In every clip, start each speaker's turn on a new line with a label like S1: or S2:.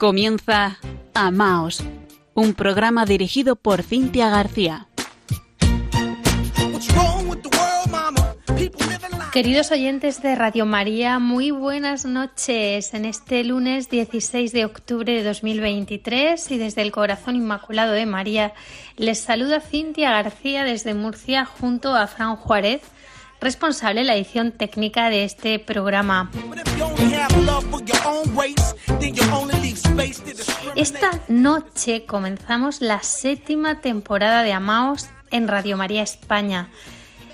S1: Comienza Amaos, un programa dirigido por Cintia García.
S2: Queridos oyentes de Radio María, muy buenas noches en este lunes 16 de octubre de 2023 y desde el Corazón Inmaculado de María les saluda Cintia García desde Murcia junto a Fran Juárez responsable de la edición técnica de este programa. Esta noche comenzamos la séptima temporada de Amaos en Radio María España.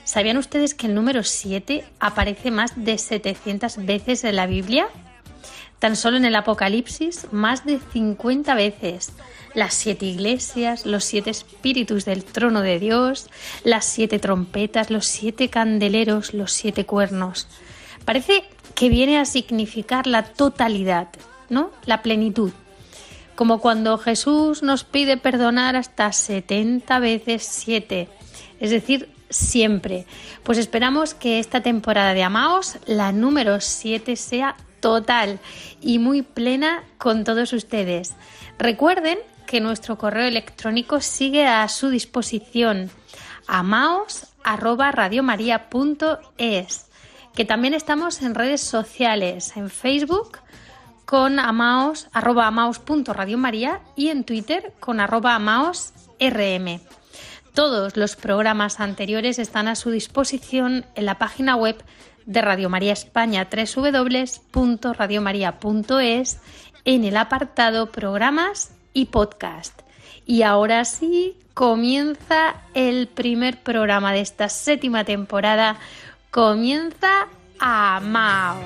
S2: ¿Sabían ustedes que el número 7 aparece más de 700 veces en la Biblia? Tan solo en el Apocalipsis, más de 50 veces las siete iglesias, los siete espíritus del trono de Dios, las siete trompetas, los siete candeleros, los siete cuernos. Parece que viene a significar la totalidad, ¿no? La plenitud. Como cuando Jesús nos pide perdonar hasta 70 veces 7, es decir, siempre. Pues esperamos que esta temporada de Amaos, la número 7, sea total y muy plena con todos ustedes. Recuerden que nuestro correo electrónico sigue a su disposición amaos@radiomaria.es, que también estamos en redes sociales, en Facebook con amaos, arroba y en Twitter con arroba amaosrm. Todos los programas anteriores están a su disposición en la página web de Radio María España, www.radiomaria.es, en el apartado Programas y podcast. Y ahora sí, comienza el primer programa de esta séptima temporada. Comienza Amaos.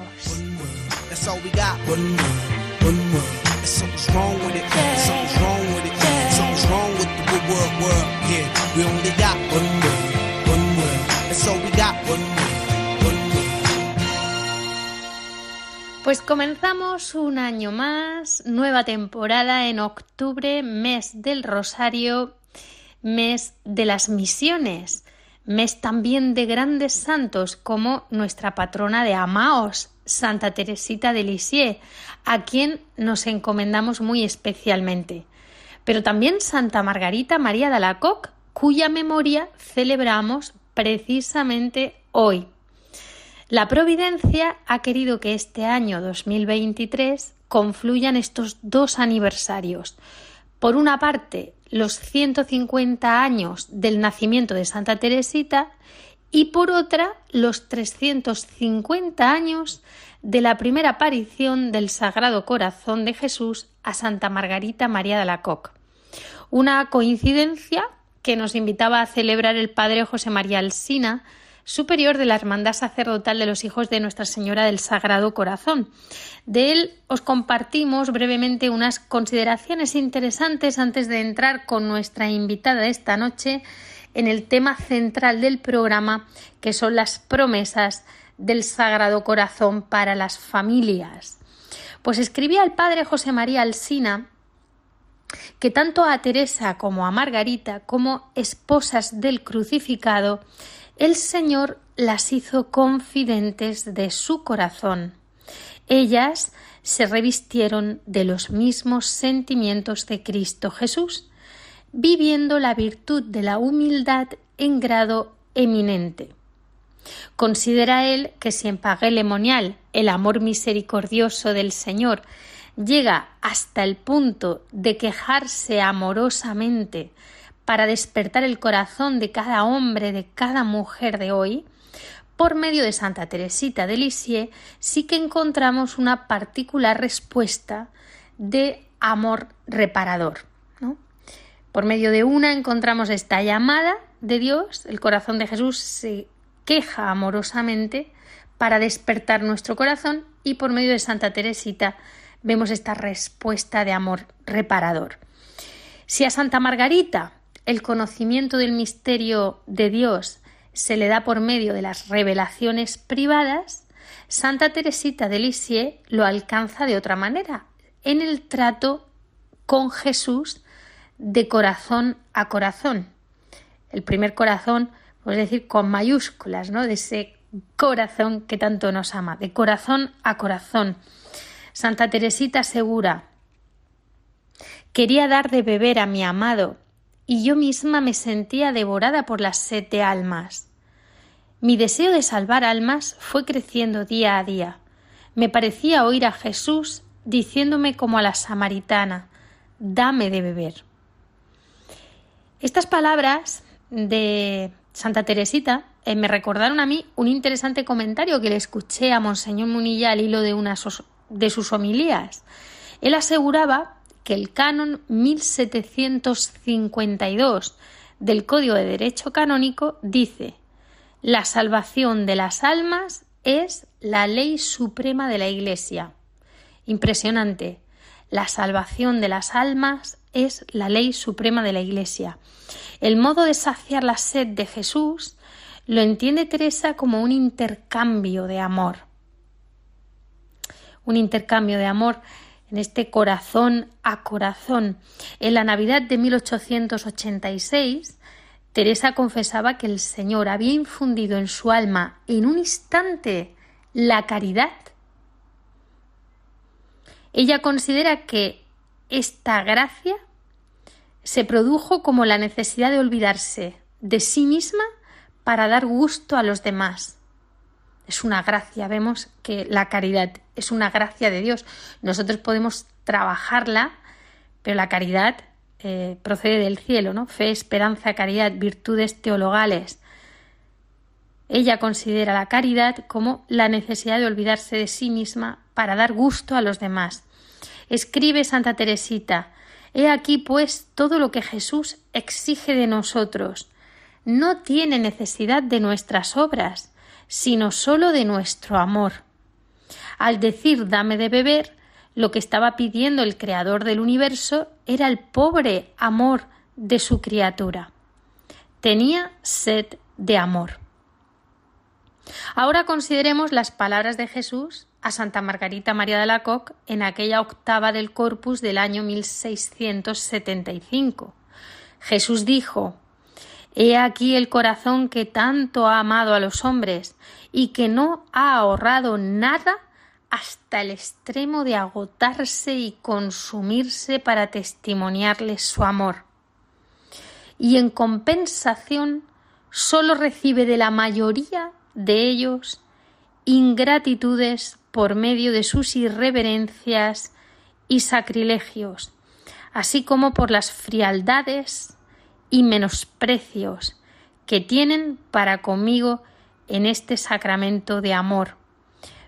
S2: Pues comenzamos un año más, nueva temporada en octubre, mes del Rosario, mes de las misiones, mes también de grandes santos como nuestra patrona de Amaos, Santa Teresita de Lisieux, a quien nos encomendamos muy especialmente. Pero también Santa Margarita María de Alacoc, cuya memoria celebramos precisamente hoy. La Providencia ha querido que este año 2023 confluyan estos dos aniversarios. Por una parte, los 150 años del nacimiento de Santa Teresita y por otra, los 350 años de la primera aparición del Sagrado Corazón de Jesús a Santa Margarita María de la Coque. Una coincidencia que nos invitaba a celebrar el padre José María Alsina, superior de la Hermandad Sacerdotal de los Hijos de Nuestra Señora del Sagrado Corazón. De él os compartimos brevemente unas consideraciones interesantes antes de entrar con nuestra invitada esta noche en el tema central del programa, que son las promesas del Sagrado Corazón para las familias. Pues escribía el padre José María Alsina que tanto a Teresa como a Margarita, como esposas del crucificado, el Señor las hizo confidentes de su corazón. Ellas se revistieron de los mismos sentimientos de Cristo Jesús, viviendo la virtud de la humildad en grado eminente. Considera él que si en Pagué el amor misericordioso del Señor llega hasta el punto de quejarse amorosamente para despertar el corazón de cada hombre, de cada mujer de hoy, por medio de Santa Teresita de Lisieux, sí que encontramos una particular respuesta de amor reparador. Por medio de una encontramos esta llamada de Dios, el corazón de Jesús se queja amorosamente para despertar nuestro corazón y por medio de Santa Teresita vemos esta respuesta de amor reparador. Si a Santa Margarita el conocimiento del misterio de Dios se le da por medio de las revelaciones privadas, Santa Teresita de Lisieux lo alcanza de otra manera, en el trato con Jesús de corazón a corazón. El primer corazón, es decir, con mayúsculas, ¿no? De ese corazón que tanto nos ama, de corazón a corazón. Santa Teresita asegura Quería dar de beber a mi amado, y yo misma me sentía devorada por la sed de almas. Mi deseo de salvar almas fue creciendo día a día. Me parecía oír a Jesús diciéndome como a la samaritana Dame de beber. Estas palabras de Santa Teresita eh, me recordaron a mí un interesante comentario que le escuché a Monseñor Munilla al hilo de una de sus homilías. Él aseguraba que el canon 1752 del Código de Derecho Canónico dice la salvación de las almas es la ley suprema de la Iglesia. Impresionante. La salvación de las almas es la ley suprema de la Iglesia. El modo de saciar la sed de Jesús lo entiende Teresa como un intercambio de amor. Un intercambio de amor en este corazón a corazón. En la Navidad de 1886, Teresa confesaba que el Señor había infundido en su alma en un instante la caridad. Ella considera que esta gracia se produjo como la necesidad de olvidarse de sí misma para dar gusto a los demás. Es una gracia, vemos que la caridad es una gracia de Dios. Nosotros podemos trabajarla, pero la caridad eh, procede del cielo, ¿no? Fe, esperanza, caridad, virtudes teologales. Ella considera la caridad como la necesidad de olvidarse de sí misma para dar gusto a los demás. Escribe Santa Teresita, He aquí pues todo lo que Jesús exige de nosotros. No tiene necesidad de nuestras obras, sino sólo de nuestro amor. Al decir dame de beber, lo que estaba pidiendo el Creador del universo era el pobre amor de su criatura. Tenía sed de amor. Ahora consideremos las palabras de Jesús a Santa Margarita María de la Coque en aquella octava del Corpus del año 1675. Jesús dijo He aquí el corazón que tanto ha amado a los hombres y que no ha ahorrado nada hasta el extremo de agotarse y consumirse para testimoniarles su amor. Y en compensación sólo recibe de la mayoría de ellos ingratitudes por medio de sus irreverencias y sacrilegios, así como por las frialdades y menosprecios que tienen para conmigo en este sacramento de amor.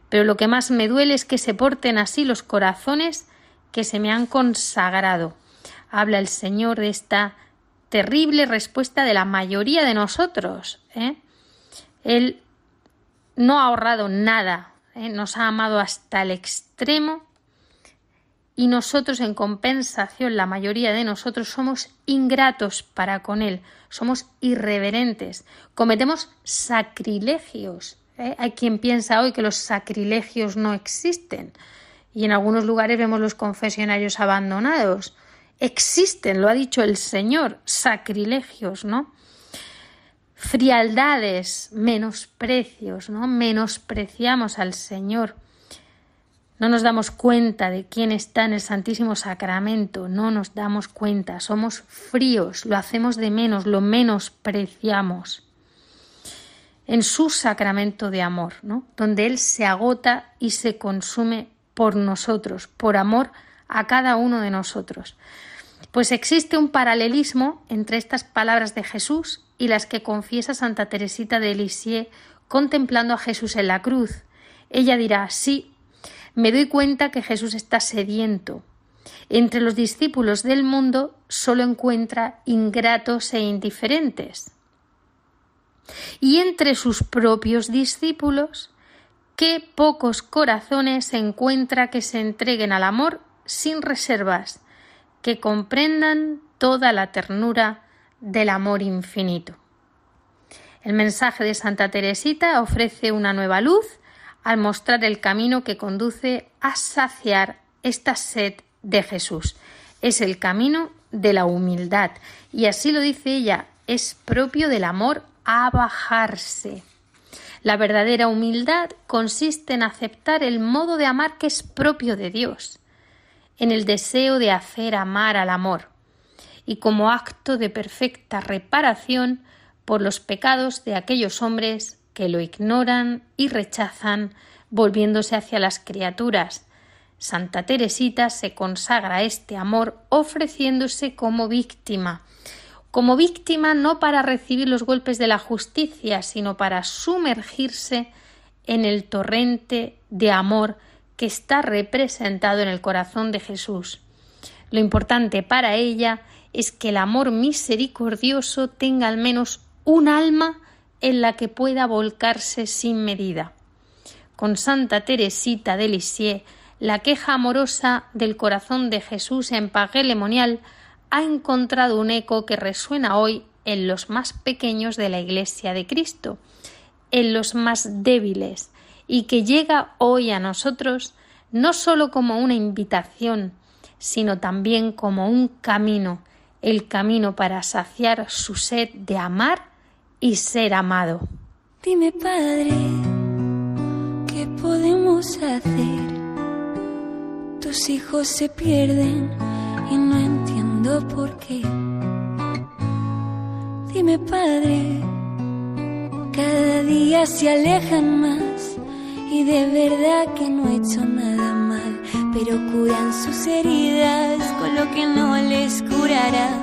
S2: Pero lo que más me duele es que se porten así los corazones que se me han consagrado. Habla el Señor de esta terrible respuesta de la mayoría de nosotros. ¿eh? Él no ha ahorrado nada, ¿eh? nos ha amado hasta el extremo y nosotros en compensación, la mayoría de nosotros somos ingratos para con Él, somos irreverentes, cometemos sacrilegios. ¿eh? Hay quien piensa hoy que los sacrilegios no existen y en algunos lugares vemos los confesionarios abandonados. Existen, lo ha dicho el Señor, sacrilegios, ¿no? Frialdades, menosprecios, ¿no? Menospreciamos al Señor. No nos damos cuenta de quién está en el Santísimo Sacramento, no nos damos cuenta, somos fríos, lo hacemos de menos, lo menospreciamos. En su sacramento de amor, ¿no? donde Él se agota y se consume por nosotros, por amor a cada uno de nosotros. Pues existe un paralelismo entre estas palabras de Jesús y las que confiesa Santa Teresita de Lisieux contemplando a Jesús en la cruz. Ella dirá, sí, me doy cuenta que Jesús está sediento. Entre los discípulos del mundo solo encuentra ingratos e indiferentes. Y entre sus propios discípulos, qué pocos corazones encuentra que se entreguen al amor sin reservas, que comprendan toda la ternura del amor infinito. El mensaje de Santa Teresita ofrece una nueva luz al mostrar el camino que conduce a saciar esta sed de Jesús. Es el camino de la humildad y así lo dice ella, es propio del amor a bajarse. La verdadera humildad consiste en aceptar el modo de amar que es propio de Dios. en el deseo de hacer amar al amor, y como acto de perfecta reparación por los pecados de aquellos hombres que lo ignoran y rechazan, volviéndose hacia las criaturas. Santa Teresita se consagra a este amor ofreciéndose como víctima, como víctima no para recibir los golpes de la justicia, sino para sumergirse en el torrente de amor que está representado en el corazón de Jesús. Lo importante para ella es que el amor misericordioso tenga al menos un alma en la que pueda volcarse sin medida. Con Santa Teresita de Lisieux, la queja amorosa del corazón de Jesús en Pagué ha encontrado un eco que resuena hoy en los más pequeños de la Iglesia de Cristo, en los más débiles, y que llega hoy a nosotros no sólo como una invitación, sino también como un camino, el camino para saciar su sed de amar y ser amado.
S3: Dime, Padre, ¿qué podemos hacer? Tus hijos se pierden y no entiendo por qué. Dime, Padre, cada día se alejan más y de verdad que no he hecho nada mal, pero curan sus heridas con lo que no les curará.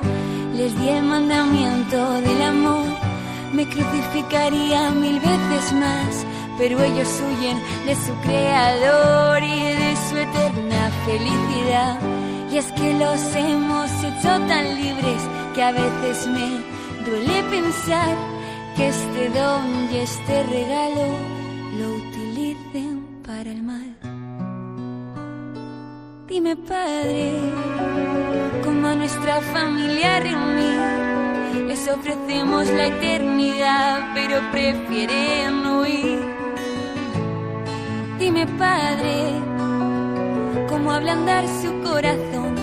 S3: Les di el mandamiento del amor me crucificaría mil veces más, pero ellos huyen de su creador y de su eterna felicidad. Y es que los hemos hecho tan libres que a veces me duele pensar que este don y este regalo lo utilicen para el mal. Dime, Padre, cómo a nuestra familia reunir les ofrecemos la eternidad, pero prefieren huir. Dime, Padre, cómo ablandar su corazón,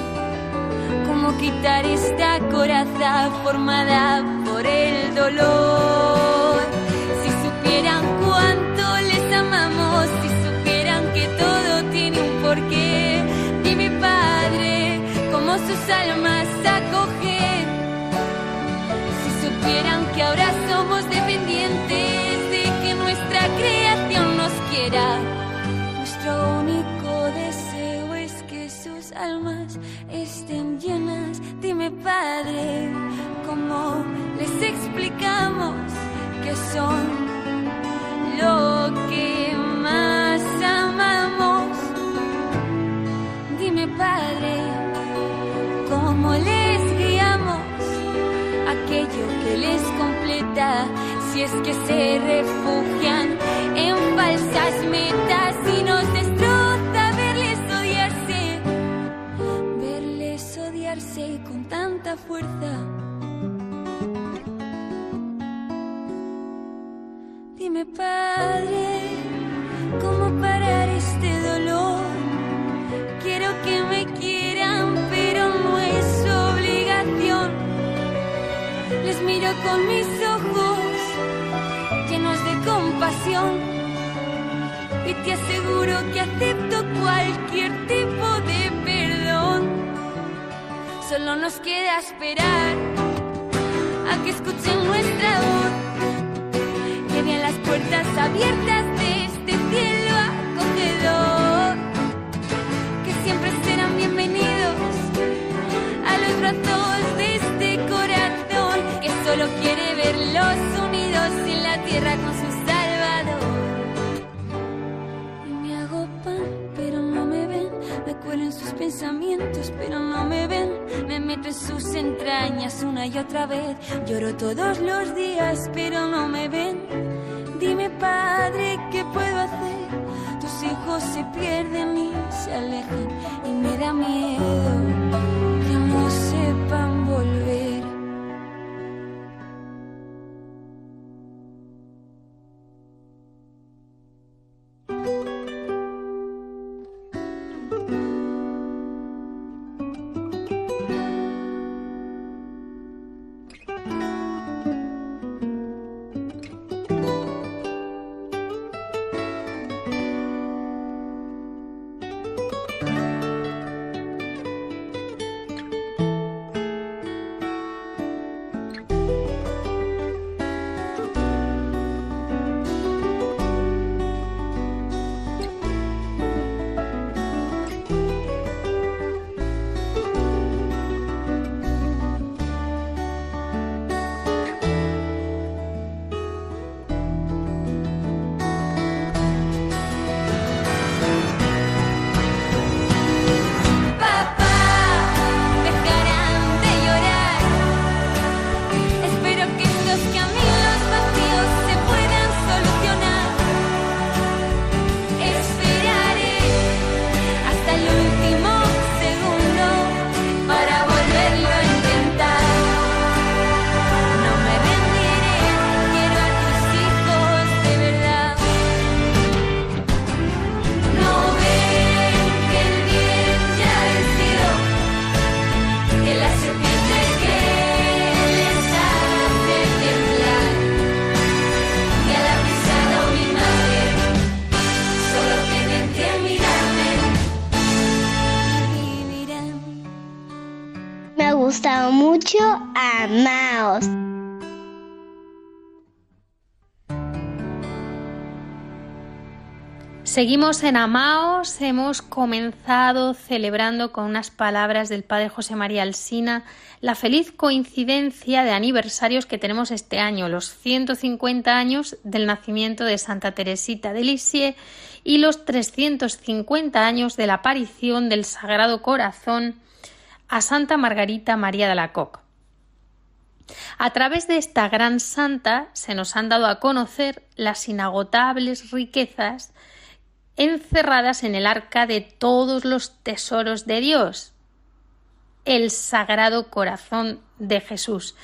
S3: cómo quitar esta coraza formada por el dolor. Si supieran cuánto les amamos, si supieran que todo tiene un porqué, dime, Padre, cómo sus almas que ahora somos dependientes de que nuestra creación nos quiera. Nuestro único deseo es que sus almas estén llenas. Dime, Padre, ¿cómo les explicamos que son lo que más amamos? Dime, Padre, si es que se refugian en falsas metas y nos destroza verles odiarse, verles odiarse con tanta fuerza. Dime, Padre, ¿cómo parar este dolor? Quiero que me quieran, pero no es obligación. Les miro con mis y te aseguro que acepto cualquier tipo de perdón. Solo nos queda esperar a que escuchen nuestra Lloro todos los días, pero no me ven. Dime, Padre, ¿qué puedo hacer? Tus hijos se pierden y se alejan y me da miedo
S2: Seguimos en Amaos, hemos comenzado celebrando con unas palabras del Padre José María Alsina la feliz coincidencia de aniversarios que tenemos este año, los 150 años del nacimiento de Santa Teresita de Lisieux y los 350 años de la aparición del Sagrado Corazón a Santa Margarita María de la Coque. A través de esta gran santa se nos han dado a conocer las inagotables riquezas encerradas en el arca de todos los tesoros de Dios, el Sagrado Corazón de Jesús.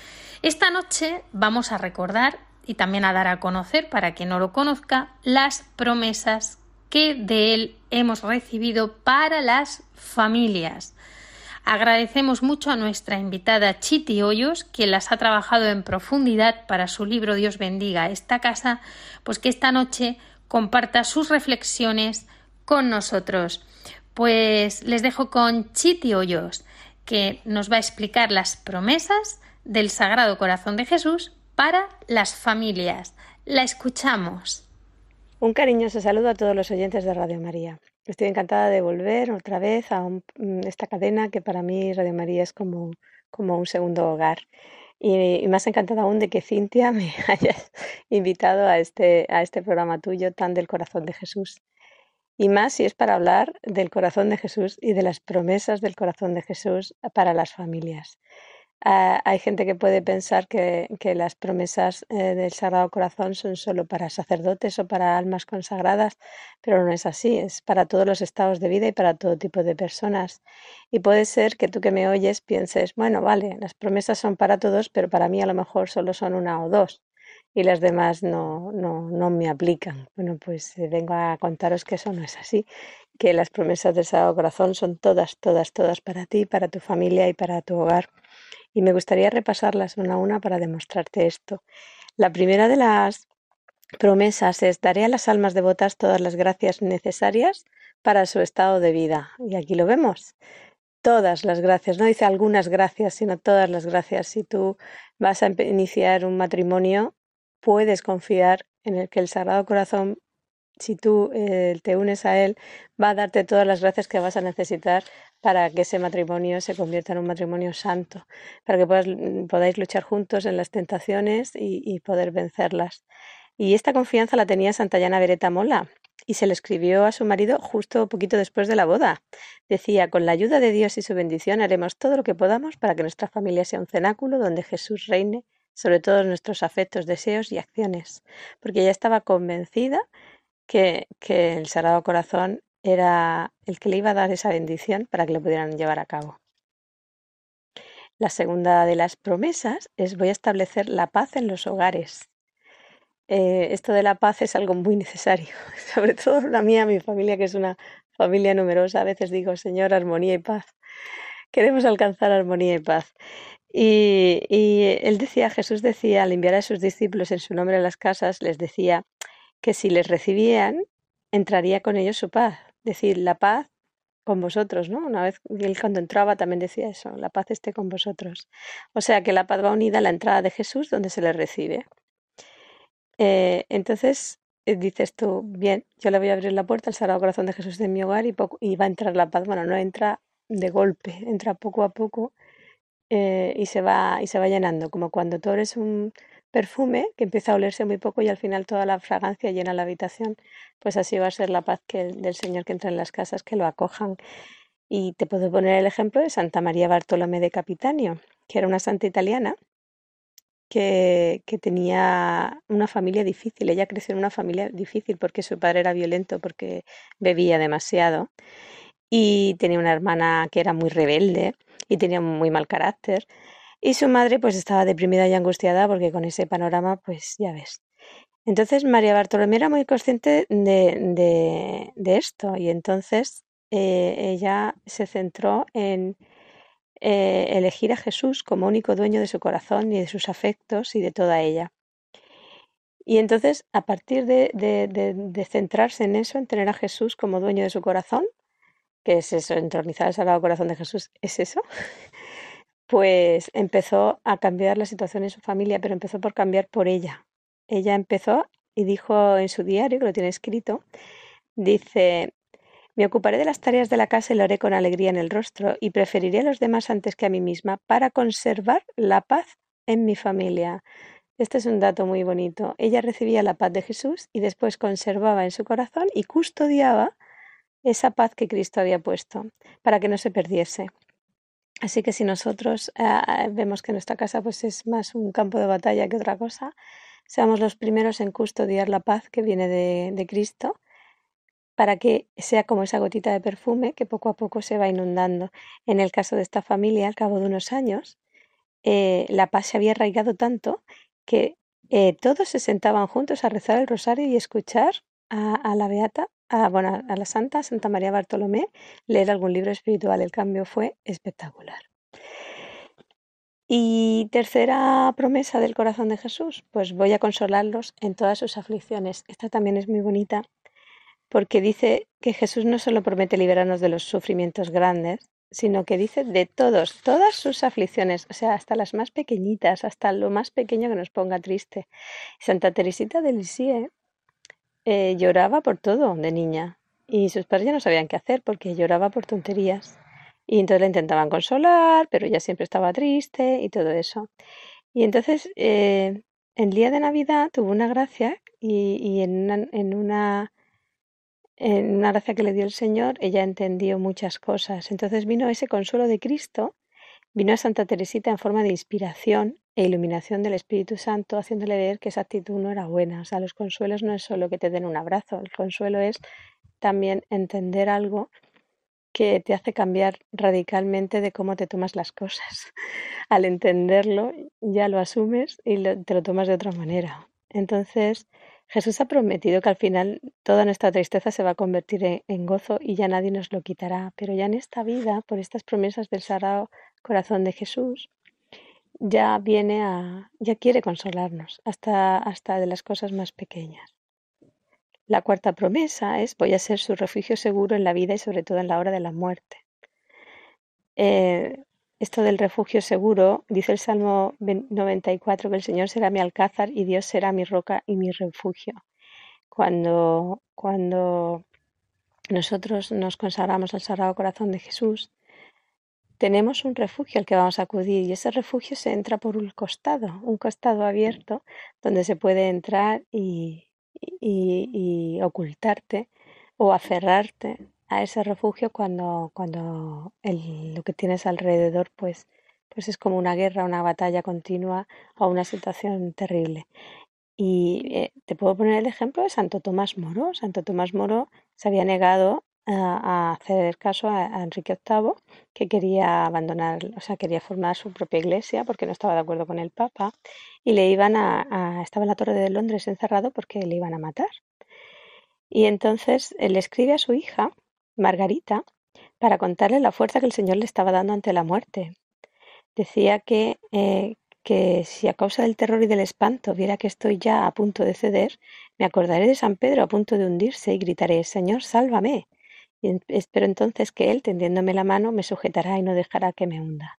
S2: Esta noche vamos a recordar y también a dar a conocer, para quien no lo conozca, las promesas que de él hemos recibido para las familias. Agradecemos mucho a nuestra invitada Chiti Hoyos, quien las ha trabajado en profundidad para su libro Dios bendiga esta casa, pues que esta noche comparta sus reflexiones con nosotros. Pues les dejo con Chiti Hoyos, que nos va a explicar las promesas del Sagrado Corazón de Jesús para las familias. La escuchamos.
S4: Un cariñoso saludo a todos los oyentes de Radio María. Estoy encantada de volver otra vez a esta cadena que para mí Radio María es como, como un segundo hogar. Y, más encantada aún de que Cintia me hayas invitado a este, a este programa tuyo tan del corazón de Jesús. Y más si es para hablar del corazón de Jesús y de las promesas del corazón de Jesús para las familias. Ah, hay gente que puede pensar que, las promesas eh, del Sagrado Corazón son solo para sacerdotes o para almas consagradas, pero no es así, es para todos los estados de vida y para todo tipo de personas. Y puede ser que tú que me oyes pienses, bueno, vale, las promesas son para todos, pero para mí a lo mejor solo son una o dos y las demás no, no, no me aplican. Bueno, pues eh, vengo a contaros que eso no es así, que las promesas del Sagrado Corazón son todas, todas, todas para ti, para tu familia y para tu hogar y me gustaría repasarlas una a una para demostrarte esto. La primera de las promesas es daré a las almas devotas todas las gracias necesarias para su estado de vida. Y aquí lo vemos. Todas las gracias, no dice algunas gracias, sino todas las gracias. Si tú vas a iniciar un matrimonio, puedes confiar en el que el Sagrado Corazón si tú eh, te unes a él, va a darte todas las gracias que vas a necesitar para que ese matrimonio se convierta en un matrimonio santo, para que mm, podáis luchar juntos en las tentaciones y, poder vencerlas. Y esta confianza la tenía Santayana Beretta Mola y se le escribió a su marido justo poquito después de la boda. Decía, con la ayuda de Dios y su bendición haremos todo lo que podamos para que nuestra familia sea un cenáculo donde Jesús reine sobre todos nuestros afectos, deseos y acciones, porque ella estaba convencida que, el Sagrado Corazón era el que le iba a dar esa bendición para que lo pudieran llevar a cabo. La segunda de las promesas es voy a establecer la paz en los hogares. Eh, esto de la paz es algo muy necesario, sobre todo la mía, mi familia, que es una familia numerosa. A veces digo, Señor, armonía y paz. Queremos alcanzar armonía y paz. Y, y él decía, Jesús decía, al enviar a sus discípulos en su nombre a las casas, les decía, que si les recibían, entraría con ellos su paz. Decir, la paz con vosotros, ¿no? Una vez él cuando entraba también decía eso, la paz esté con vosotros. O sea que la paz va unida a la entrada de Jesús donde se le recibe. Eh, entonces eh, dices tú, bien, yo le voy a abrir la puerta al Sagrado Corazón de Jesús en mi hogar y va a entrar la paz. Bueno, no entra de golpe, entra poco a poco eh, y, se va, y se va llenando, como cuando tú eres un, perfume que empieza a olerse muy poco y al final toda la fragancia llena la habitación, pues así va a ser la paz del Señor que entra en las casas, que lo acojan. Y te puedo poner el ejemplo de Santa María Bartolomé de Capitanio, que era una santa italiana que, que, tenía una familia difícil. Ella creció en una familia difícil porque su padre era violento, porque bebía demasiado. Y tenía una hermana que era muy rebelde y tenía muy mal carácter. Y su madre pues estaba deprimida y angustiada porque con ese panorama pues ya ves. Entonces María Bartolomé era muy consciente de, de, esto y entonces eh, ella se centró en eh, elegir a Jesús como único dueño de su corazón y de sus afectos y de toda ella. Y entonces, a partir de, de, centrarse en eso, en tener a Jesús como dueño de su corazón, que es eso, entronizar el Sagrado Corazón de Jesús, es eso, pues empezó a cambiar la situación en su familia, pero empezó por cambiar por ella. Ella empezó y dijo en su diario, que lo tiene escrito, dice, me ocuparé de las tareas de la casa y lo haré con alegría en el rostro y preferiré a los demás antes que a mí misma para conservar la paz en mi familia. Este es un dato muy bonito. Ella recibía la paz de Jesús y después conservaba en su corazón y custodiaba esa paz que Cristo había puesto para que no se perdiese. Así que si nosotros eh, vemos que nuestra casa pues es más un campo de batalla que otra cosa, seamos los primeros en custodiar la paz que viene de, de Cristo para que sea como esa gotita de perfume que poco a poco se va inundando. En el caso de esta familia, al cabo de unos años, eh, la paz se había arraigado tanto que eh, todos se sentaban juntos a rezar el rosario y escuchar a, la Beata, a, bueno, a la Santa, Santa María Bartolomé, leer algún libro espiritual. El cambio fue espectacular. Y tercera promesa del corazón de Jesús, pues voy a consolarlos en todas sus aflicciones. Esta también es muy bonita porque dice que Jesús no solo promete liberarnos de los sufrimientos grandes, sino que dice de todos, todas sus aflicciones, o sea, hasta las más pequeñitas, hasta lo más pequeño que nos ponga triste. Santa Teresita de Lisieux eh, lloraba por todo de niña y sus padres ya no sabían qué hacer porque lloraba por tonterías. Y entonces la intentaban consolar, pero ella siempre estaba triste y todo eso. Y entonces, eh, el día de Navidad tuvo una gracia y, en en una en una gracia que le dio el Señor, ella entendió muchas cosas. Entonces vino ese consuelo de Cristo, vino a Santa Teresita en forma de inspiración e iluminación del Espíritu Santo, haciéndole ver que esa actitud no era buena. O sea, los consuelos no es solo que te den un abrazo, el consuelo es también entender algo que te hace cambiar radicalmente de cómo te tomas las cosas. Al entenderlo, ya lo asumes y te lo tomas de otra manera. Entonces, Jesús ha prometido que al final toda nuestra tristeza se va a convertir en, gozo y ya nadie nos lo quitará. Pero ya en esta vida, por estas promesas del Sagrado Corazón de Jesús, ya viene a, ya quiere consolarnos, hasta, hasta de las cosas más pequeñas. La cuarta promesa es voy a ser su refugio seguro en la vida y sobre todo en la hora de la muerte. Eh, esto del refugio seguro, dice el Salmo 94, que el Señor será mi alcázar y Dios será mi roca y mi refugio. Cuando, cuando nosotros nos consagramos al Sagrado Corazón de Jesús, tenemos un refugio al que vamos a acudir y ese refugio se entra por un costado, un costado abierto donde se puede entrar y, ocultarte o aferrarte a ese refugio cuando, cuando lo que tienes alrededor pues, pues es como una guerra, una batalla continua o una situación terrible. Y eh, te puedo poner el ejemplo de Santo Tomás Moro. Santo Tomás Moro se había negado a, hacer caso a, Enrique VIII, que quería abandonar, o sea, quería formar su propia iglesia porque no estaba de acuerdo con el Papa, y le iban a, estaba en la Torre de Londres encerrado porque le iban a matar. Y entonces él escribe a su hija Margarita para contarle la fuerza que el Señor le estaba dando ante la muerte. Decía que, eh, que si a causa del terror y del espanto viera que estoy ya a punto de ceder, me acordaré de San Pedro a punto de hundirse y gritaré, Señor, sálvame. Y espero entonces que Él, tendiéndome la mano, me sujetará y no dejará que me hunda.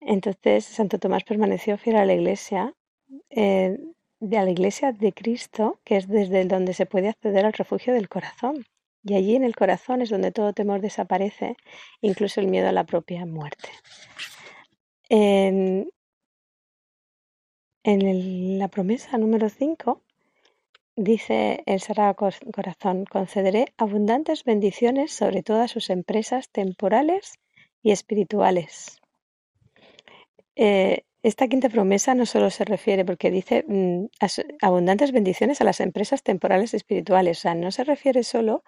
S4: Entonces Santo Tomás permaneció fiel a la iglesia, eh, de a la iglesia de Cristo, que es desde donde se puede acceder al refugio del corazón. Y allí en el corazón es donde todo temor desaparece, incluso el miedo a la propia muerte. En, la promesa número 5 dice el Sagrado Corazón, concederé abundantes bendiciones sobre todas sus empresas temporales y espirituales. Eh, esta quinta promesa no solo se refiere, porque dice mm, abundantes bendiciones a las empresas temporales y espirituales, o sea, no se refiere solo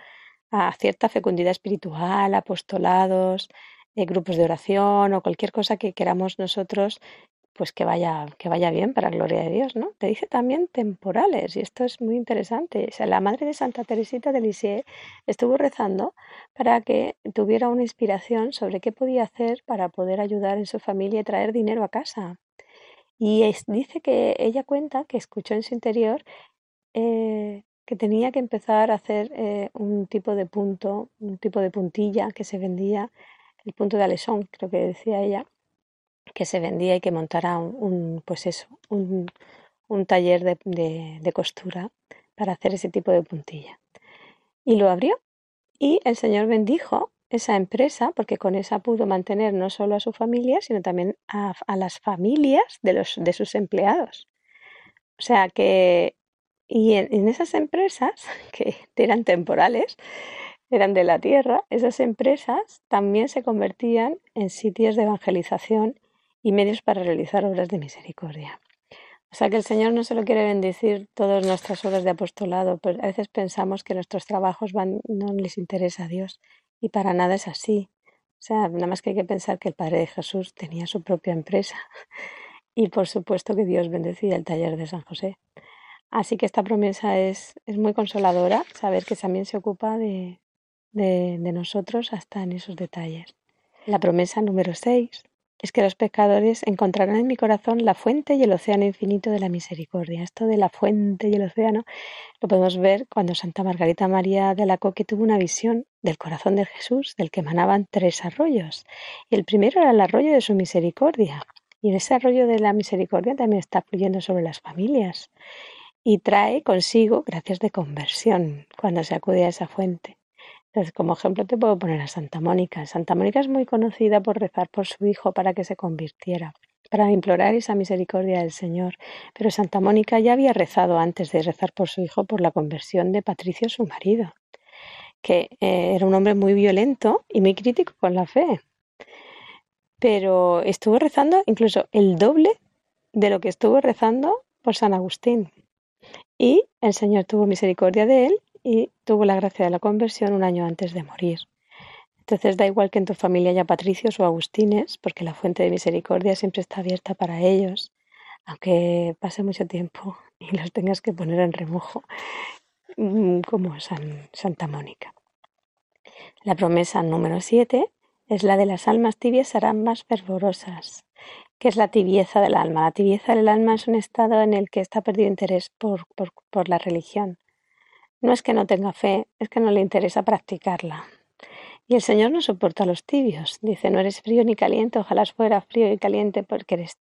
S4: a cierta fecundidad espiritual, apostolados, eh, grupos de oración o cualquier cosa que queramos nosotros pues que vaya, que vaya bien para la gloria de Dios, ¿no? Te dice también temporales, y esto es muy interesante. O sea, la madre de Santa Teresita de Lisieux estuvo rezando para que tuviera una inspiración sobre qué podía hacer para poder ayudar en su familia y traer dinero a casa. Y dice que ella cuenta que escuchó en su interior eh, que tenía que empezar a hacer eh, un tipo de punto, un tipo de puntilla que se vendía, el punto de alesón, creo que decía ella, que se vendía y que montara un, pues eso, un, taller de, de, costura para hacer ese tipo de puntilla. Y lo abrió y el Señor bendijo esa empresa porque con esa pudo mantener no solo a su familia, sino también a, a las familias de, los, de sus empleados. O sea que, y en esas empresas que eran temporales, eran de la tierra, esas empresas también se convertían en sitios de evangelización y medios para realizar obras de misericordia. O sea que el Señor no solo quiere bendecir todas nuestras obras de apostolado, pero a veces pensamos que nuestros trabajos van, no les interesa a Dios y para nada es así. O sea, nada más que hay que pensar que el Padre de Jesús tenía su propia empresa y por supuesto que Dios bendecía el taller de San José. Así que esta promesa es, es muy consoladora, saber que también se ocupa de, de, de nosotros hasta en esos detalles. La promesa número 6 es que los pecadores encontrarán en mi corazón la fuente y el océano infinito de la misericordia. Esto de la fuente y el océano lo podemos ver cuando Santa Margarita María de la Coque tuvo una visión del corazón de Jesús, del que emanaban tres arroyos. El primero era el arroyo de su misericordia. Y en ese arroyo de la misericordia también está fluyendo sobre las familias. Y trae consigo gracias de conversión cuando se acude a esa fuente como ejemplo te puedo poner a Santa Mónica. Santa Mónica es muy conocida por rezar por su hijo para que se convirtiera, para implorar esa misericordia del Señor. Pero Santa Mónica ya había rezado antes de rezar por su hijo por la conversión de Patricio, su marido, que eh, era un hombre muy violento y muy crítico con la fe. Pero estuvo rezando incluso el doble de lo que estuvo rezando por San Agustín. Y el Señor tuvo misericordia de él y tuvo la gracia de la conversión un año antes de morir. Entonces da igual que en tu familia haya patricios o agustines, porque la fuente de misericordia siempre está abierta para ellos, aunque pase mucho tiempo y los tengas que poner en remojo, mm, como Santa Mónica. La promesa número 7 es la de las almas tibias serán más fervorosas. ¿Qué es la tibieza del alma? La tibieza del alma es un estado en el que está perdido interés por, por la religión. No es que no tenga fe, es que no le interesa practicarla. Y el Señor no soporta a los tibios. Dice, no eres frío ni caliente, ojalá fuera frío y caliente porque eres,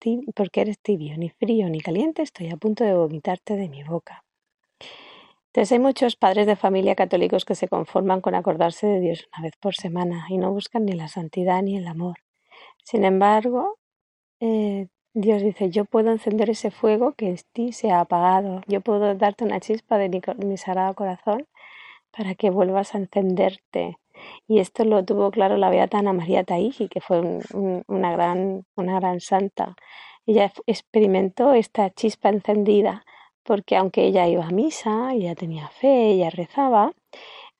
S4: tibio, ni frío ni caliente, estoy a punto de vomitarte de mi boca. Entonces hay muchos padres de familia católicos que se conforman con acordarse de Dios una vez por semana y no buscan ni la santidad ni el amor. Sin embargo, eh, Dios dice, yo puedo encender ese fuego que en ti se ha apagado, yo puedo darte una chispa de mi, sagrado corazón para que vuelvas a encenderte. Y esto lo tuvo claro la beata Ana María Taiji, que fue una, gran, una gran santa. Ella experimentó esta chispa encendida porque aunque ella iba a misa, ella tenía fe, ella rezaba,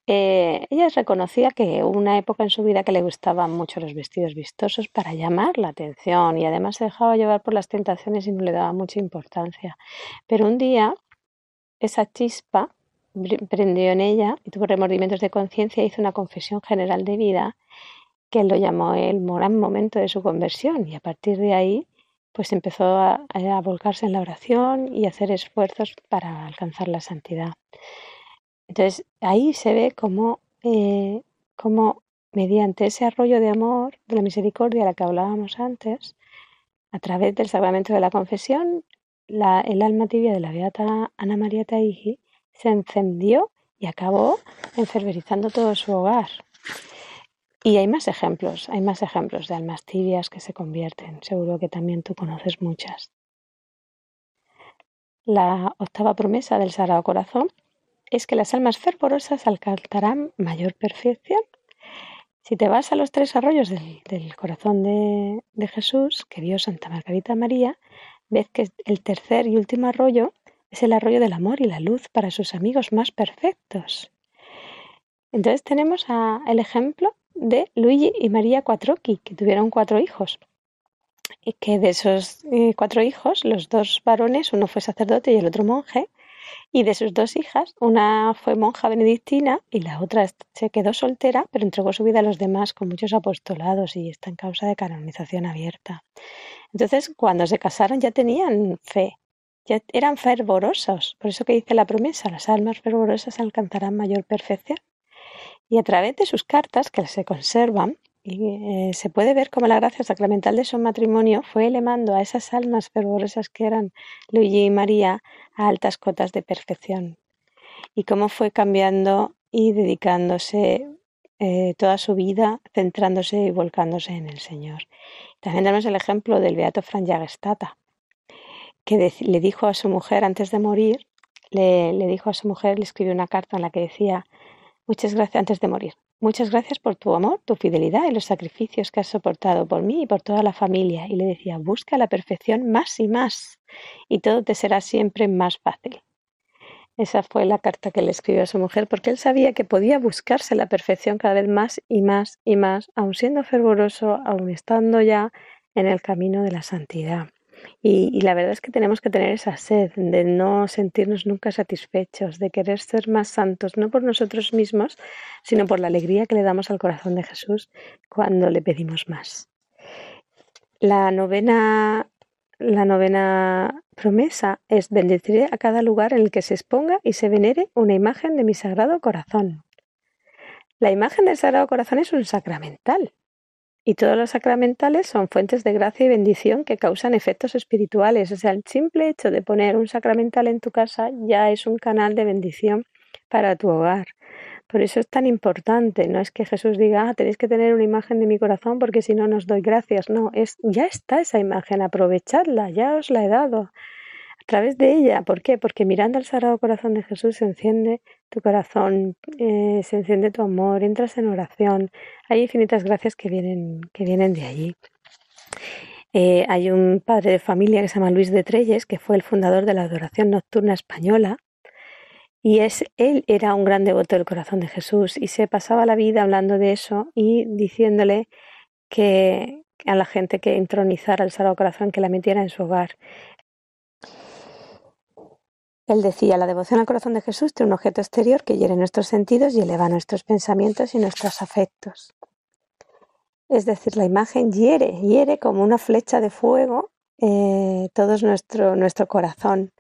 S4: eh, ella reconocía que una época en su vida que le gustaban mucho los vestidos vistosos para llamar la atención y además se dejaba llevar por las tentaciones y no le daba mucha importancia. Pero un día esa chispa prendió en ella y tuvo remordimientos de conciencia e hizo una confesión general de vida que lo llamó el gran momento de su conversión y a partir de ahí pues empezó a, a volcarse en la oración y hacer esfuerzos para alcanzar la santidad. Entonces ahí se ve cómo, eh, mediante ese arroyo de amor, de la misericordia de la que hablábamos antes, a través del sacramento de la confesión, el alma tibia de la beata Ana María Taigi se encendió y acabó enferverizando todo su hogar. Y hay más ejemplos, hay más ejemplos de almas tibias que se convierten. Seguro que también tú conoces muchas. La octava promesa del Sagrado Corazón es que las almas fervorosas alcanzarán mayor perfección. Si te vas a los tres arroyos del, corazón de, Jesús que vio Santa Margarita María, ves que el tercer y último arroyo es el arroyo del amor y la luz para sus amigos más perfectos. Entonces tenemos el ejemplo de Luigi y María Quattrocchi, que tuvieron cuatro hijos. Y que de esos eh, cuatro hijos, los dos varones, uno fue sacerdote y el otro monje, y de sus dos hijas, una fue monja benedictina y la otra se quedó soltera, pero entregó su vida a los demás con muchos apostolados y está en causa de canonización abierta. Entonces, cuando se casaron ya tenían fe, ya eran fervorosos. Por eso que dice la promesa, las almas fervorosas alcanzarán mayor perfección. Y a través de sus cartas, que se conservan, Y eh, se puede ver cómo la gracia sacramental de su matrimonio fue elevando a esas almas fervorosas que eran Luigi y María a altas cotas de perfección. Y cómo fue cambiando y dedicándose eh, toda su vida, centrándose y volcándose en el Señor. También tenemos el ejemplo del Beato Fran Llagestata, que le dijo a su mujer antes de morir, le dijo a su mujer, le escribió una carta en la que decía, muchas gracias antes de morir, Muchas gracias por tu amor, tu fidelidad y los sacrificios que has soportado por mí y por toda la familia. Y le decía, busca la perfección más y más, y todo te será siempre más fácil. Esa fue la carta que le escribió a su mujer, porque él sabía que podía buscarse la perfección cada vez más y más y más, aun siendo fervoroso, aun estando ya en el camino de la santidad. Y, la verdad es que tenemos que tener esa sed de no sentirnos nunca satisfechos, de querer ser más santos, no por nosotros mismos, sino por la alegría que le damos al corazón de Jesús cuando le pedimos más. La novena, la novena promesa es bendeciré a cada lugar en el que se exponga y se venere una imagen de mi sagrado corazón. La imagen del Sagrado Corazón es un sacramental, y todos los sacramentales son fuentes de gracia y bendición que causan efectos espirituales. O sea, el simple hecho de poner un sacramental en tu casa ya es un canal de bendición para tu hogar. Por eso es tan importante. No es que Jesús diga, ah, tenéis que tener una imagen de mi corazón porque si no nos doy gracias. No, es ya está esa imagen, aprovechadla, ya os la he dado a través de ella. ¿Por qué? Porque mirando al Sagrado Corazón de Jesús se enciende tu corazón, eh, se enciende tu amor, entras en oración. Hay infinitas gracias que vienen, que vienen de allí. Eh, hay un padre de familia que se llama Luis de Treyes, que fue el fundador de la adoración nocturna española. Y es, él era un gran devoto del corazón de Jesús y se pasaba la vida hablando de eso y diciéndole que a la gente que entronizara el Sagrado Corazón, que la metiera en su hogar. Él decía, la devoción al corazón de Jesús tiene un objeto exterior que hiere nuestros sentidos y eleva nuestros pensamientos y nuestros afectos. Es decir, la imagen hiere, hiere como una flecha de fuego eh, todo nuestro, nuestro corazón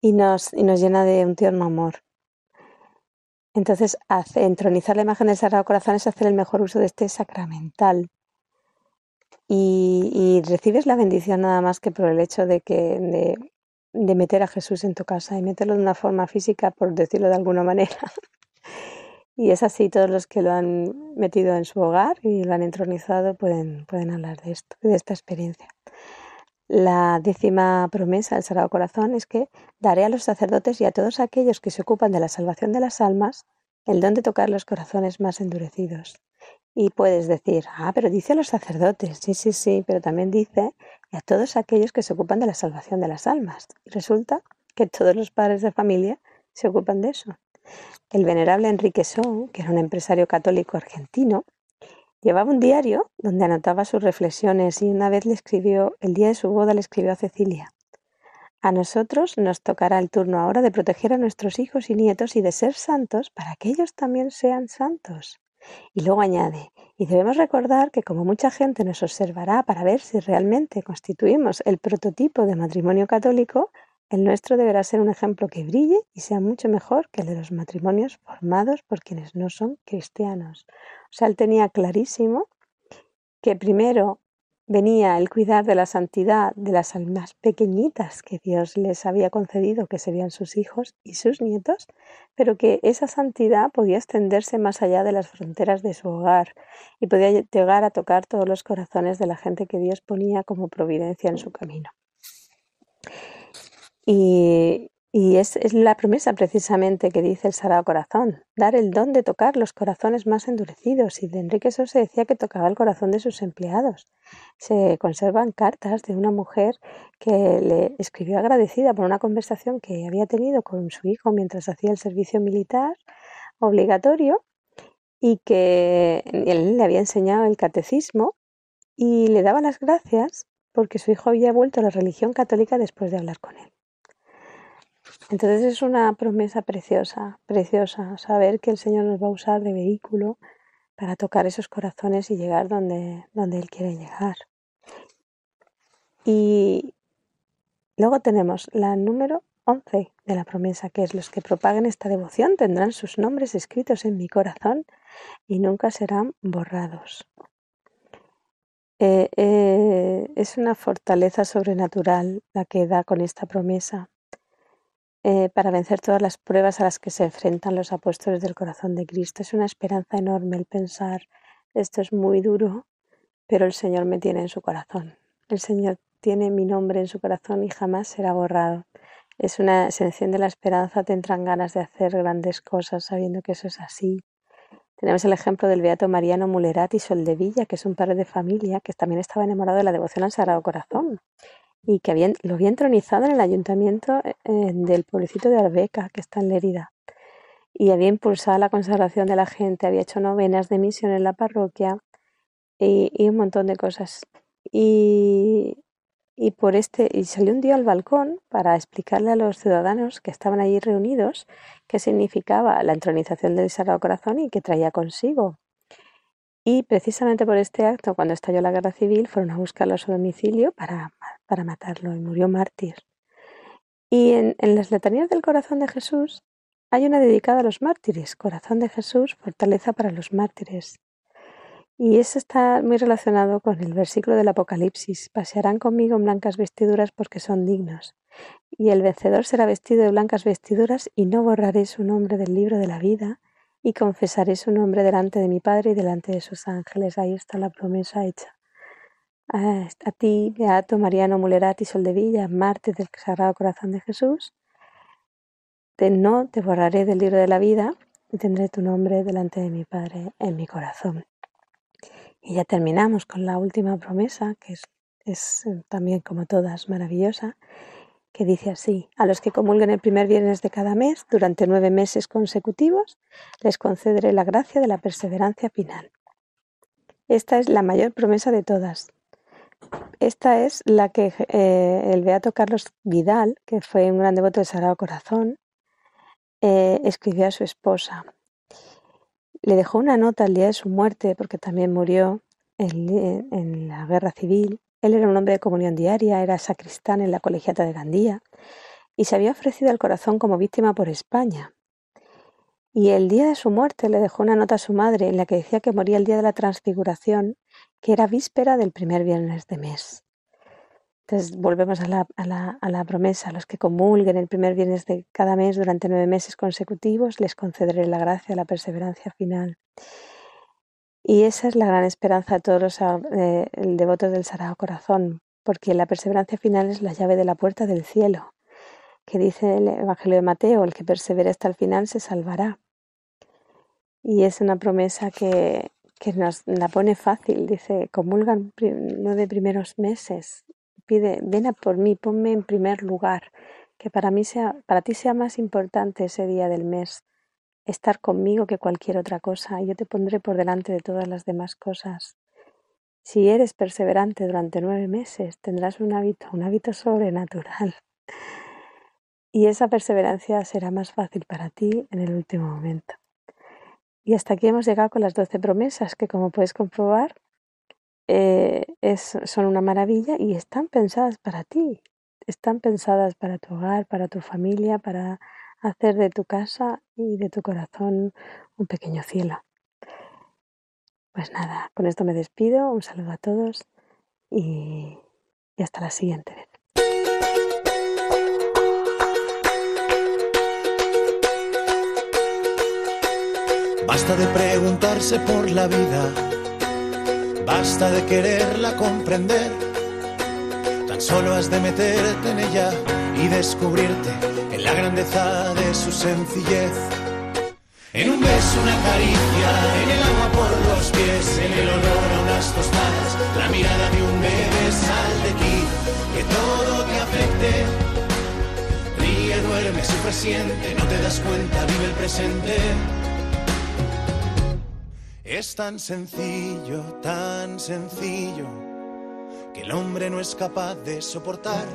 S4: y nos, y nos llena de un tierno amor. Entonces, entronizar la imagen del Sagrado Corazón es hacer el mejor uso de este sacramental. Y, y, recibes la bendición nada más que por el hecho de que de meter a Jesús en tu casa y meterlo de una forma física, por decirlo de alguna manera. y es así, todos los que lo han metido en su hogar y lo han entronizado pueden, pueden hablar de esto, de esta experiencia. La décima promesa del Sagrado Corazón es que daré a los sacerdotes y a todos aquellos que se ocupan de la salvación de las almas el don de tocar los corazones más endurecidos. Y puedes decir, ah, pero dice a los sacerdotes, sí, sí, sí, pero también dice a todos aquellos que se ocupan de la salvación de las almas. Y resulta que todos los padres de familia se ocupan de eso. El venerable Enrique Son, que era un empresario católico argentino, llevaba un diario donde anotaba sus reflexiones y una vez le escribió, el día de su boda le escribió a Cecilia. A nosotros nos tocará el turno ahora de proteger a nuestros hijos y nietos y de ser santos para que ellos también sean santos. Y luego añade, y debemos recordar que como mucha gente nos observará para ver si realmente constituimos el prototipo de matrimonio católico, el nuestro deberá ser un ejemplo que brille y sea mucho mejor que el de los matrimonios formados por quienes no son cristianos. O sea, él tenía clarísimo que primero venía el cuidar de la santidad de las almas pequeñitas que Dios les había concedido, que serían sus hijos y sus nietos, pero que esa santidad podía extenderse más allá de las fronteras de su hogar y podía llegar a tocar todos los corazones de la gente que Dios ponía como providencia en su camino. Y, y es, la promesa precisamente que dice el Sagrado Corazón, dar el don de tocar los corazones más endurecidos. Y de Enrique Sosa se decía que tocaba el corazón de sus empleados. Se conservan cartas de una mujer que le escribió agradecida por una conversación que había tenido con su hijo mientras hacía el servicio militar obligatorio y que él le había enseñado el catecismo y le daba las gracias porque su hijo había vuelto a la religión católica después de hablar con él. Entonces es una promesa preciosa, preciosa, saber que el Señor nos va a usar de vehículo para tocar esos corazones y llegar donde, donde Él quiere llegar. Y luego tenemos la número 11 de la promesa, que es los que propaguen esta devoción tendrán sus nombres escritos en mi corazón y nunca serán borrados. Eh, eh, es una fortaleza sobrenatural la que da con esta promesa eh, para vencer todas las pruebas a las que se enfrentan los apóstoles del corazón de Cristo. Es una esperanza enorme el pensar, esto es muy duro, pero el Señor me tiene en su corazón. El Señor tiene mi nombre en su corazón y jamás será borrado. Es una, se enciende la esperanza, te entran ganas de hacer grandes cosas sabiendo que eso es así. Tenemos el ejemplo del beato Mariano Mulerati Soldevilla, que es un padre de familia que también estaba enamorado de la devoción al Sagrado Corazón y que había, lo había entronizado en el ayuntamiento eh, del pueblecito de Arbeca, que está en Lérida. Y había impulsado la consagración de la gente, había hecho novenas de misión en la parroquia y, y un montón de cosas. Y, y por este y salió un día al balcón para explicarle a los ciudadanos que estaban allí reunidos qué significaba la entronización del Sagrado Corazón y qué traía consigo. Y precisamente por este acto, cuando estalló la guerra civil, fueron a buscarlo a su domicilio para, para matarlo y murió mártir. Y en, las letanías del corazón de Jesús hay una dedicada a los mártires, corazón de Jesús, fortaleza para los mártires. Y eso está muy relacionado con el versículo del Apocalipsis. Pasearán conmigo en blancas vestiduras porque son dignos. Y el vencedor será vestido de blancas vestiduras y no borraré su nombre del libro de la vida y confesaré su nombre delante de mi Padre y delante de sus ángeles. Ahí está la promesa hecha. A, ti, Beato Mariano Mulerati Soldevilla, Marte del Sagrado Corazón de Jesús, de no te borraré del libro de la vida y tendré tu nombre delante de mi Padre en mi corazón. Y ya terminamos con la última promesa, que es, eh, también como todas maravillosa, que dice así, a los que comulguen el primer viernes de cada mes durante nueve meses consecutivos, les concederé la gracia de la perseverancia final. Esta es la mayor promesa de todas. Esta es la que eh, el beato Carlos Vidal, que fue un gran devoto del Sagrado Corazón, eh, escribió a su esposa le dejó una nota el día de su muerte, porque también murió en, en la guerra civil. Él era un hombre de comunión diaria, era sacristán en la colegiata de Gandía y se había ofrecido al corazón como víctima por España. Y el día de su muerte le dejó una nota a su madre en la que decía que moría el día de la transfiguración, que era víspera del primer viernes de mes. Entonces volvemos a la, a, la, a promesa. Los que comulguen el primer viernes de cada mes durante nueve meses consecutivos, les concederé la gracia, la perseverancia final. Y esa es la gran esperanza de todos los eh, devotos del Sagrado Corazón, porque la perseverancia final es la llave de la puerta del cielo, que dice el Evangelio de Mateo, el que persevere hasta el final se salvará. Y es una promesa que, que nos la pone fácil, dice, comulgan nueve primeros meses pide, ven a por mí, ponme en primer lugar, que para mí sea, para ti sea más importante ese día del mes, estar conmigo que cualquier otra cosa, yo te pondré por delante de todas las demás cosas. Si eres perseverante durante nueve meses, tendrás un hábito, un hábito sobrenatural. Y esa perseverancia será más fácil para ti en el último momento. Y hasta aquí hemos llegado con las doce promesas que, como puedes comprobar, eh, son una maravilla y están pensadas para ti, están pensadas para tu hogar, para tu familia, para hacer de tu casa y de tu corazón un pequeño cielo. Pues nada, con esto me despido, un saludo a todos y, y hasta la siguiente vez.
S5: Basta de preguntarse por la vida Basta de quererla comprender, tan solo has de meterte en ella y descubrirte en la grandeza de su sencillez. En un beso, una caricia, en el agua por los pies, en el olor a unas tostadas, la mirada de un bebé, sal de aquí, que todo te afecte. Ríe, duerme, sufre, siente, no te das cuenta, vive el presente. Es tan sencillo, tan sencillo, que el hombre no es capaz de soportar.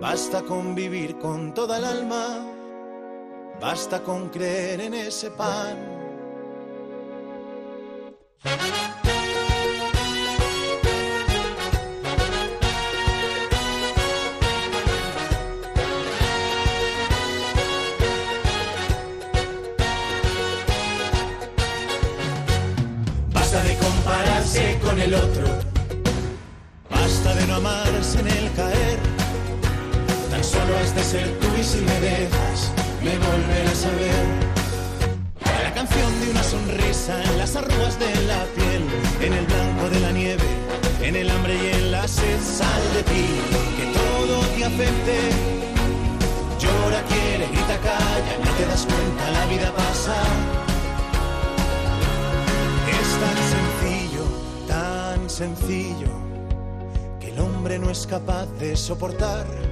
S5: Basta con vivir con toda el alma, basta con creer en ese pan. Ser tú y si me dejas, me volverás a ver. La canción de una sonrisa en las arrugas de la piel, en el blanco de la nieve, en el hambre y en la sed. Sal de ti, que todo te afecte. Llora, quiere, grita, calla, no te das cuenta, la vida pasa. Es tan sencillo, tan sencillo, que el hombre no es capaz de soportar.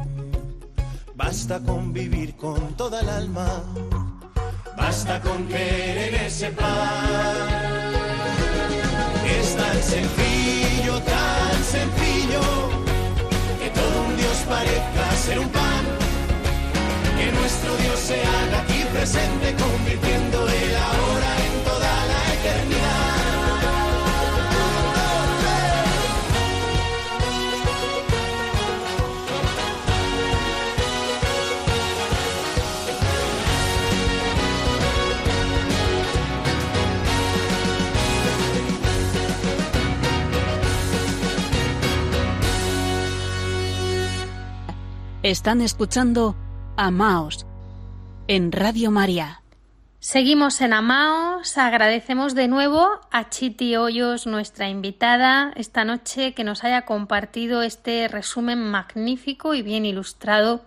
S5: Basta con vivir con toda el alma, basta con en ese pan. Es tan sencillo, tan sencillo, que todo un Dios parezca ser un pan. Que nuestro Dios se haga aquí presente, convirtiendo el ahora
S1: Están escuchando Amaos en Radio María.
S2: Seguimos en Amaos. Agradecemos de nuevo a Chiti Hoyos, nuestra invitada esta noche, que nos haya compartido este resumen magnífico y bien ilustrado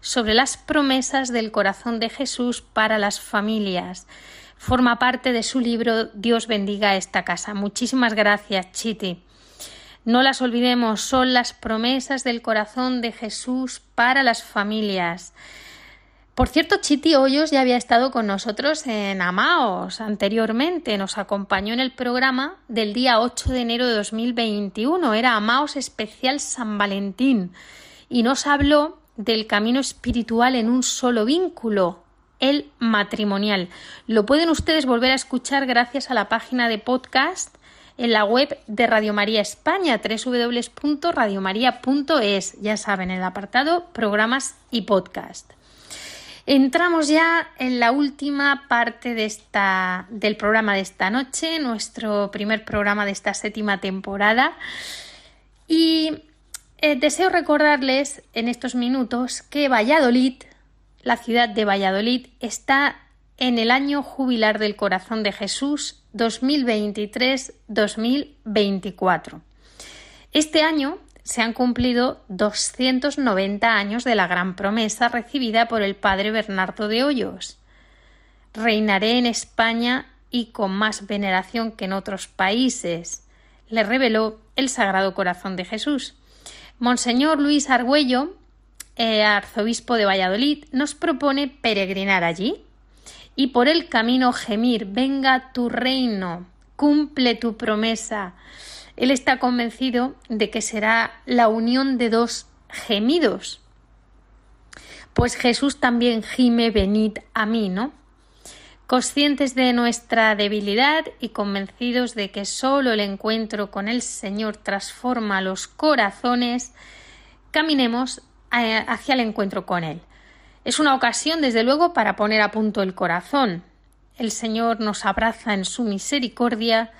S2: sobre las promesas del corazón de Jesús para las familias. Forma parte de su libro Dios bendiga esta casa. Muchísimas gracias, Chiti. No las olvidemos, son las promesas del corazón de Jesús para las familias. Por cierto, Chiti Hoyos ya había estado con nosotros en Amaos anteriormente. Nos acompañó en el programa del día 8 de enero de 2021. Era Amaos especial San Valentín. Y nos habló del camino espiritual en un solo vínculo, el matrimonial. Lo pueden ustedes volver a escuchar gracias a la página de podcast en la web de Radio María España, www.radiomaria.es, ya saben, en el apartado programas y podcast. Entramos ya en la última parte de esta, del programa de esta noche, nuestro primer programa de esta séptima temporada. Y eh, deseo recordarles en estos minutos que Valladolid, la ciudad de Valladolid, está en el año jubilar del corazón de Jesús 2023-2024. Este año se han cumplido 290 años de la gran promesa recibida por el padre Bernardo de Hoyos. Reinaré en España y con más veneración que en otros países, le reveló el Sagrado Corazón de Jesús. Monseñor Luis Argüello, eh, arzobispo de Valladolid, nos propone peregrinar allí y por el camino gemir, venga tu reino, cumple tu promesa. Él está convencido de que será la unión de dos gemidos. Pues Jesús también gime, venid a mí, ¿no? Conscientes de nuestra debilidad y convencidos de que solo el encuentro con el Señor transforma los corazones, caminemos eh, hacia el encuentro con Él. Es una ocasión, desde luego, para poner a punto el corazón. El Señor nos abraza en su misericordia,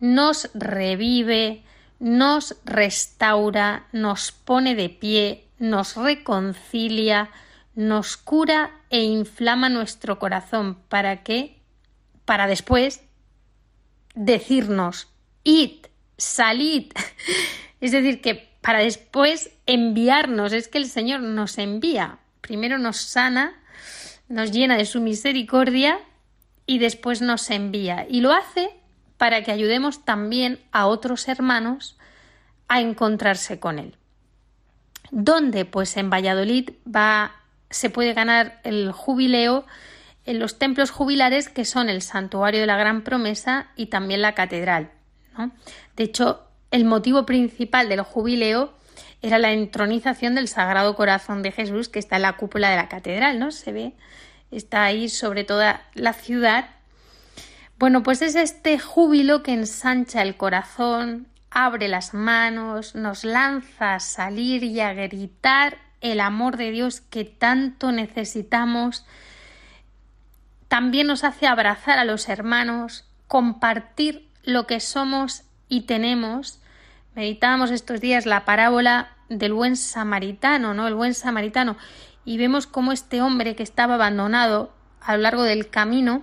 S2: nos revive, nos restaura, nos pone de pie, nos reconcilia, nos cura e inflama nuestro corazón para que, para después, decirnos, id, salid. Es decir, que para después enviarnos, es que el Señor nos envía primero nos sana, nos llena de su misericordia y después nos envía. Y lo hace para que ayudemos también a otros hermanos a encontrarse con él. ¿Dónde? Pues en Valladolid va, se puede ganar el jubileo en los templos jubilares que son el Santuario de la Gran Promesa y también la Catedral. De hecho, el motivo principal del jubileo era la entronización del Sagrado Corazón de Jesús que está en la cúpula de la catedral, ¿no? Se ve, está ahí sobre toda la ciudad. Bueno, pues es este júbilo que ensancha el corazón, abre las manos, nos lanza a salir y a gritar el amor de Dios que tanto necesitamos. También nos hace abrazar a los hermanos, compartir lo que somos y tenemos. Meditábamos estos días la parábola del buen samaritano, ¿no? El buen samaritano. Y vemos cómo este hombre que estaba abandonado a lo largo del camino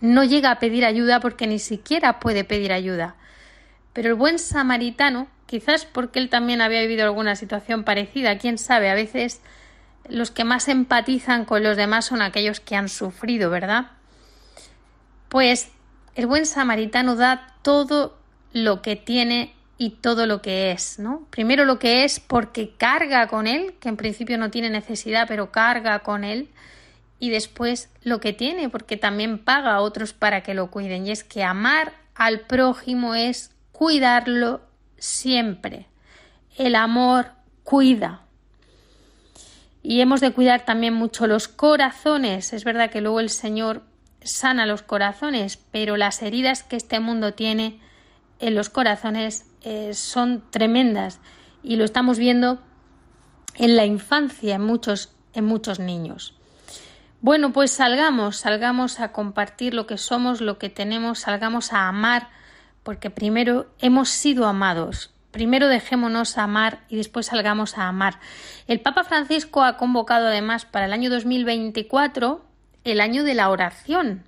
S2: no llega a pedir ayuda porque ni siquiera puede pedir ayuda. Pero el buen samaritano, quizás porque él también había vivido alguna situación parecida, quién sabe, a veces los que más empatizan con los demás son aquellos que han sufrido, ¿verdad? Pues el buen samaritano da todo lo que tiene y todo lo que es, ¿no? Primero lo que es porque carga con él, que en principio no tiene necesidad, pero carga con él, y después lo que tiene, porque también paga a otros para que lo cuiden. Y es que amar al prójimo es cuidarlo siempre. El amor cuida. Y hemos de cuidar también mucho los corazones. Es verdad que luego el Señor sana los corazones, pero las heridas que este mundo tiene en los corazones eh, son tremendas y lo estamos viendo en la infancia en muchos, en muchos niños. Bueno, pues salgamos, salgamos a compartir lo que somos, lo que tenemos, salgamos a amar, porque primero hemos sido amados. Primero dejémonos amar y después salgamos a amar. El Papa Francisco ha convocado además para el año 2024 el año de la oración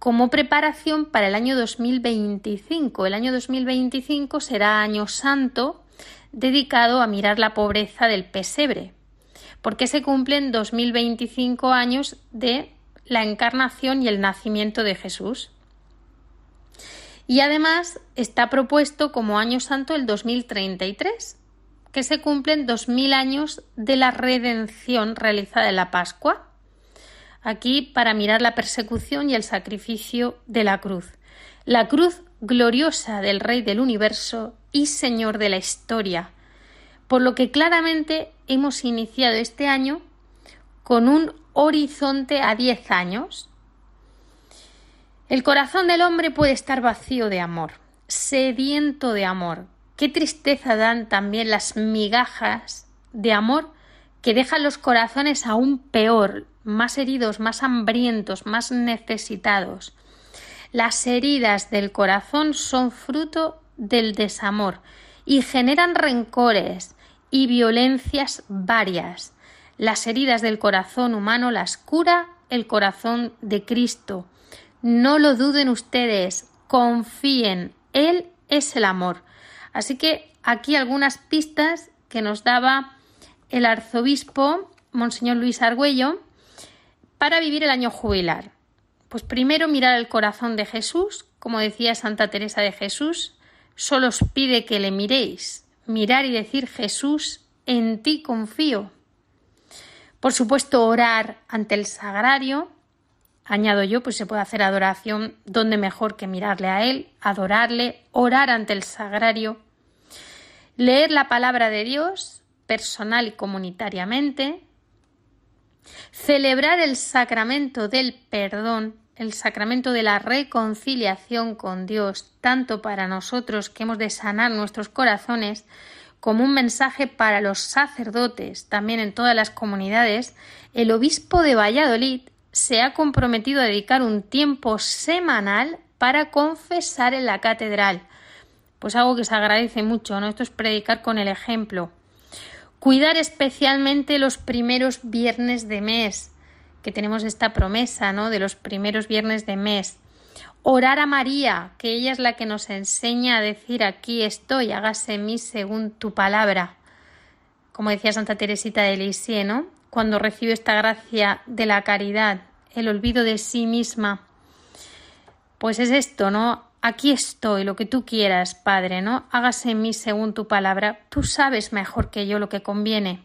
S2: como preparación para el año 2025. El año 2025 será año santo dedicado a mirar la pobreza del pesebre, porque se cumplen 2025 años de la encarnación y el nacimiento de Jesús. Y además está propuesto como año santo el 2033, que se cumplen 2000 años de la redención realizada en la Pascua aquí para mirar la persecución y el sacrificio de la cruz. La cruz gloriosa del Rey del universo y Señor de la historia. Por lo que claramente hemos iniciado este año con un horizonte a diez años. El corazón del hombre puede estar vacío de amor, sediento de amor. Qué tristeza dan también las migajas de amor que dejan los corazones aún peor, más heridos, más hambrientos, más necesitados. Las heridas del corazón son fruto del desamor y generan rencores y violencias varias. Las heridas del corazón humano las cura el corazón de Cristo. No lo duden ustedes, confíen, Él es el amor. Así que aquí algunas pistas que nos daba el arzobispo Monseñor Luis Argüello para vivir el año jubilar? Pues primero mirar el corazón de Jesús, como decía Santa Teresa de Jesús, solo os pide que le miréis, mirar y decir Jesús, en ti confío. Por supuesto, orar ante el sagrario, añado yo, pues se puede hacer adoración donde mejor que mirarle a Él, adorarle, orar ante el sagrario, leer la palabra de Dios personal y comunitariamente, celebrar el sacramento del perdón, el sacramento de la reconciliación con Dios, tanto para nosotros que hemos de sanar nuestros corazones, como un mensaje para los sacerdotes, también en todas las comunidades, el obispo de Valladolid se ha comprometido a dedicar un tiempo semanal para confesar en la catedral. Pues algo que se agradece mucho, ¿no? Esto es predicar con el ejemplo. Cuidar especialmente los primeros viernes de mes, que tenemos esta promesa, ¿no? De los primeros viernes de mes. Orar a María, que ella es la que nos enseña a decir aquí estoy, hágase en mí según tu palabra. Como decía Santa Teresita de Lisieux, ¿no? Cuando recibe esta gracia de la caridad, el olvido de sí misma. Pues es esto, ¿no? Aquí estoy, lo que tú quieras, Padre, ¿no? Hágase en mí según tu palabra. Tú sabes mejor que yo lo que conviene.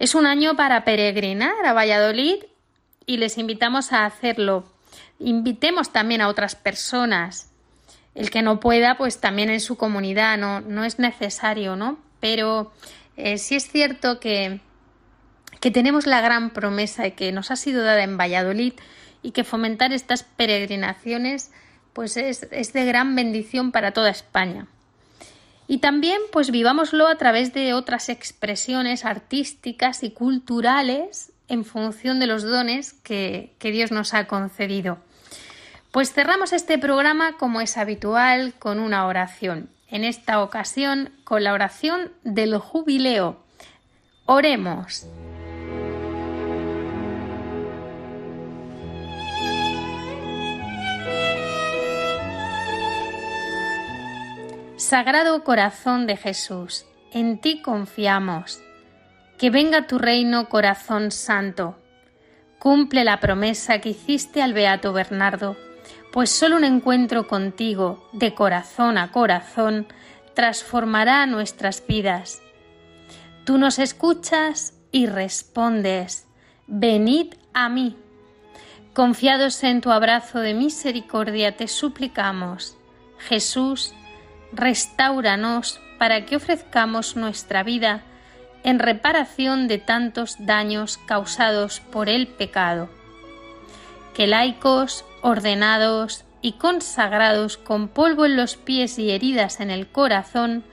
S2: Es un año para peregrinar a Valladolid y les invitamos a hacerlo. Invitemos también a otras personas. El que no pueda, pues también en su comunidad, no, no es necesario, ¿no? Pero eh, sí es cierto que, que tenemos la gran promesa que nos ha sido dada en Valladolid y que fomentar estas peregrinaciones pues es, es de gran bendición para toda España. Y también pues vivámoslo a través de otras expresiones artísticas y culturales en función de los dones que, que Dios nos ha concedido. Pues cerramos este programa como es habitual con una oración. En esta ocasión con la oración del jubileo. Oremos. Sagrado Corazón de Jesús, en ti confiamos. Que venga tu reino, corazón santo. Cumple la promesa que hiciste al Beato Bernardo, pues solo un encuentro contigo, de corazón a corazón, transformará nuestras vidas. Tú nos escuchas y respondes, venid a mí. Confiados en tu abrazo de misericordia, te suplicamos, Jesús, restauranos para que ofrezcamos nuestra vida en reparación de tantos daños causados por el pecado. Que laicos, ordenados y consagrados con polvo en los pies y heridas en el corazón,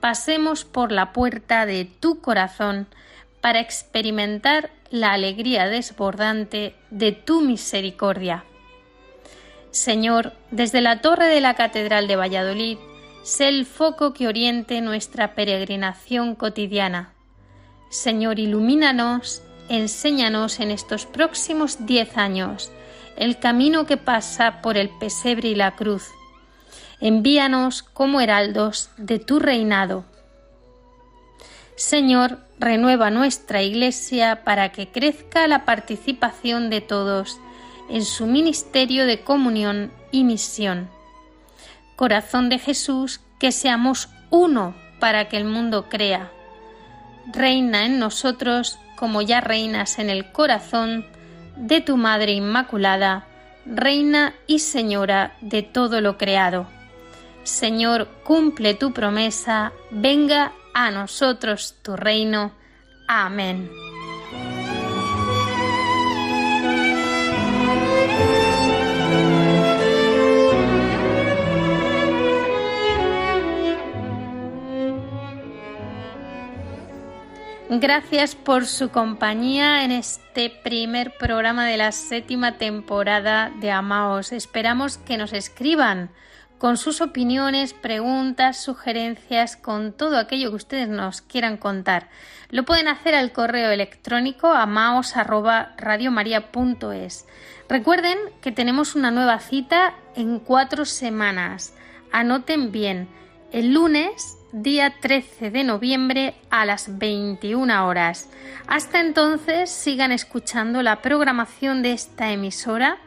S2: pasemos por la puerta de tu corazón para experimentar la alegría desbordante de tu misericordia. Señor, desde la torre de la Catedral de Valladolid, sé el foco que oriente nuestra peregrinación cotidiana. Señor, ilumínanos, enséñanos en estos próximos diez años el camino que pasa por el pesebre y la cruz. Envíanos como heraldos de tu reinado. Señor, renueva nuestra Iglesia para que crezca la participación de todos en su ministerio de comunión y misión Corazón de Jesús, que seamos uno para que el mundo crea. Reina en nosotros como ya reinas en el corazón de tu Madre Inmaculada, Reina y Señora de todo lo creado. Señor, cumple tu promesa, venga a nosotros tu reino. Amén. Gracias por su compañía en este primer programa de la séptima temporada de Amaos. Esperamos que nos escriban con sus opiniones, preguntas, sugerencias, con todo aquello que ustedes nos quieran contar. Lo pueden hacer al correo electrónico amaos@radiomaria.es. Recuerden que tenemos una nueva cita en cuatro semanas. Anoten bien. El lunes día 13 de noviembre a las 21 horas. Hasta entonces sigan escuchando la programación de esta emisora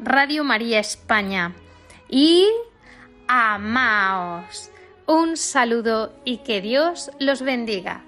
S2: Radio María España y amaos. Un saludo y que Dios los bendiga.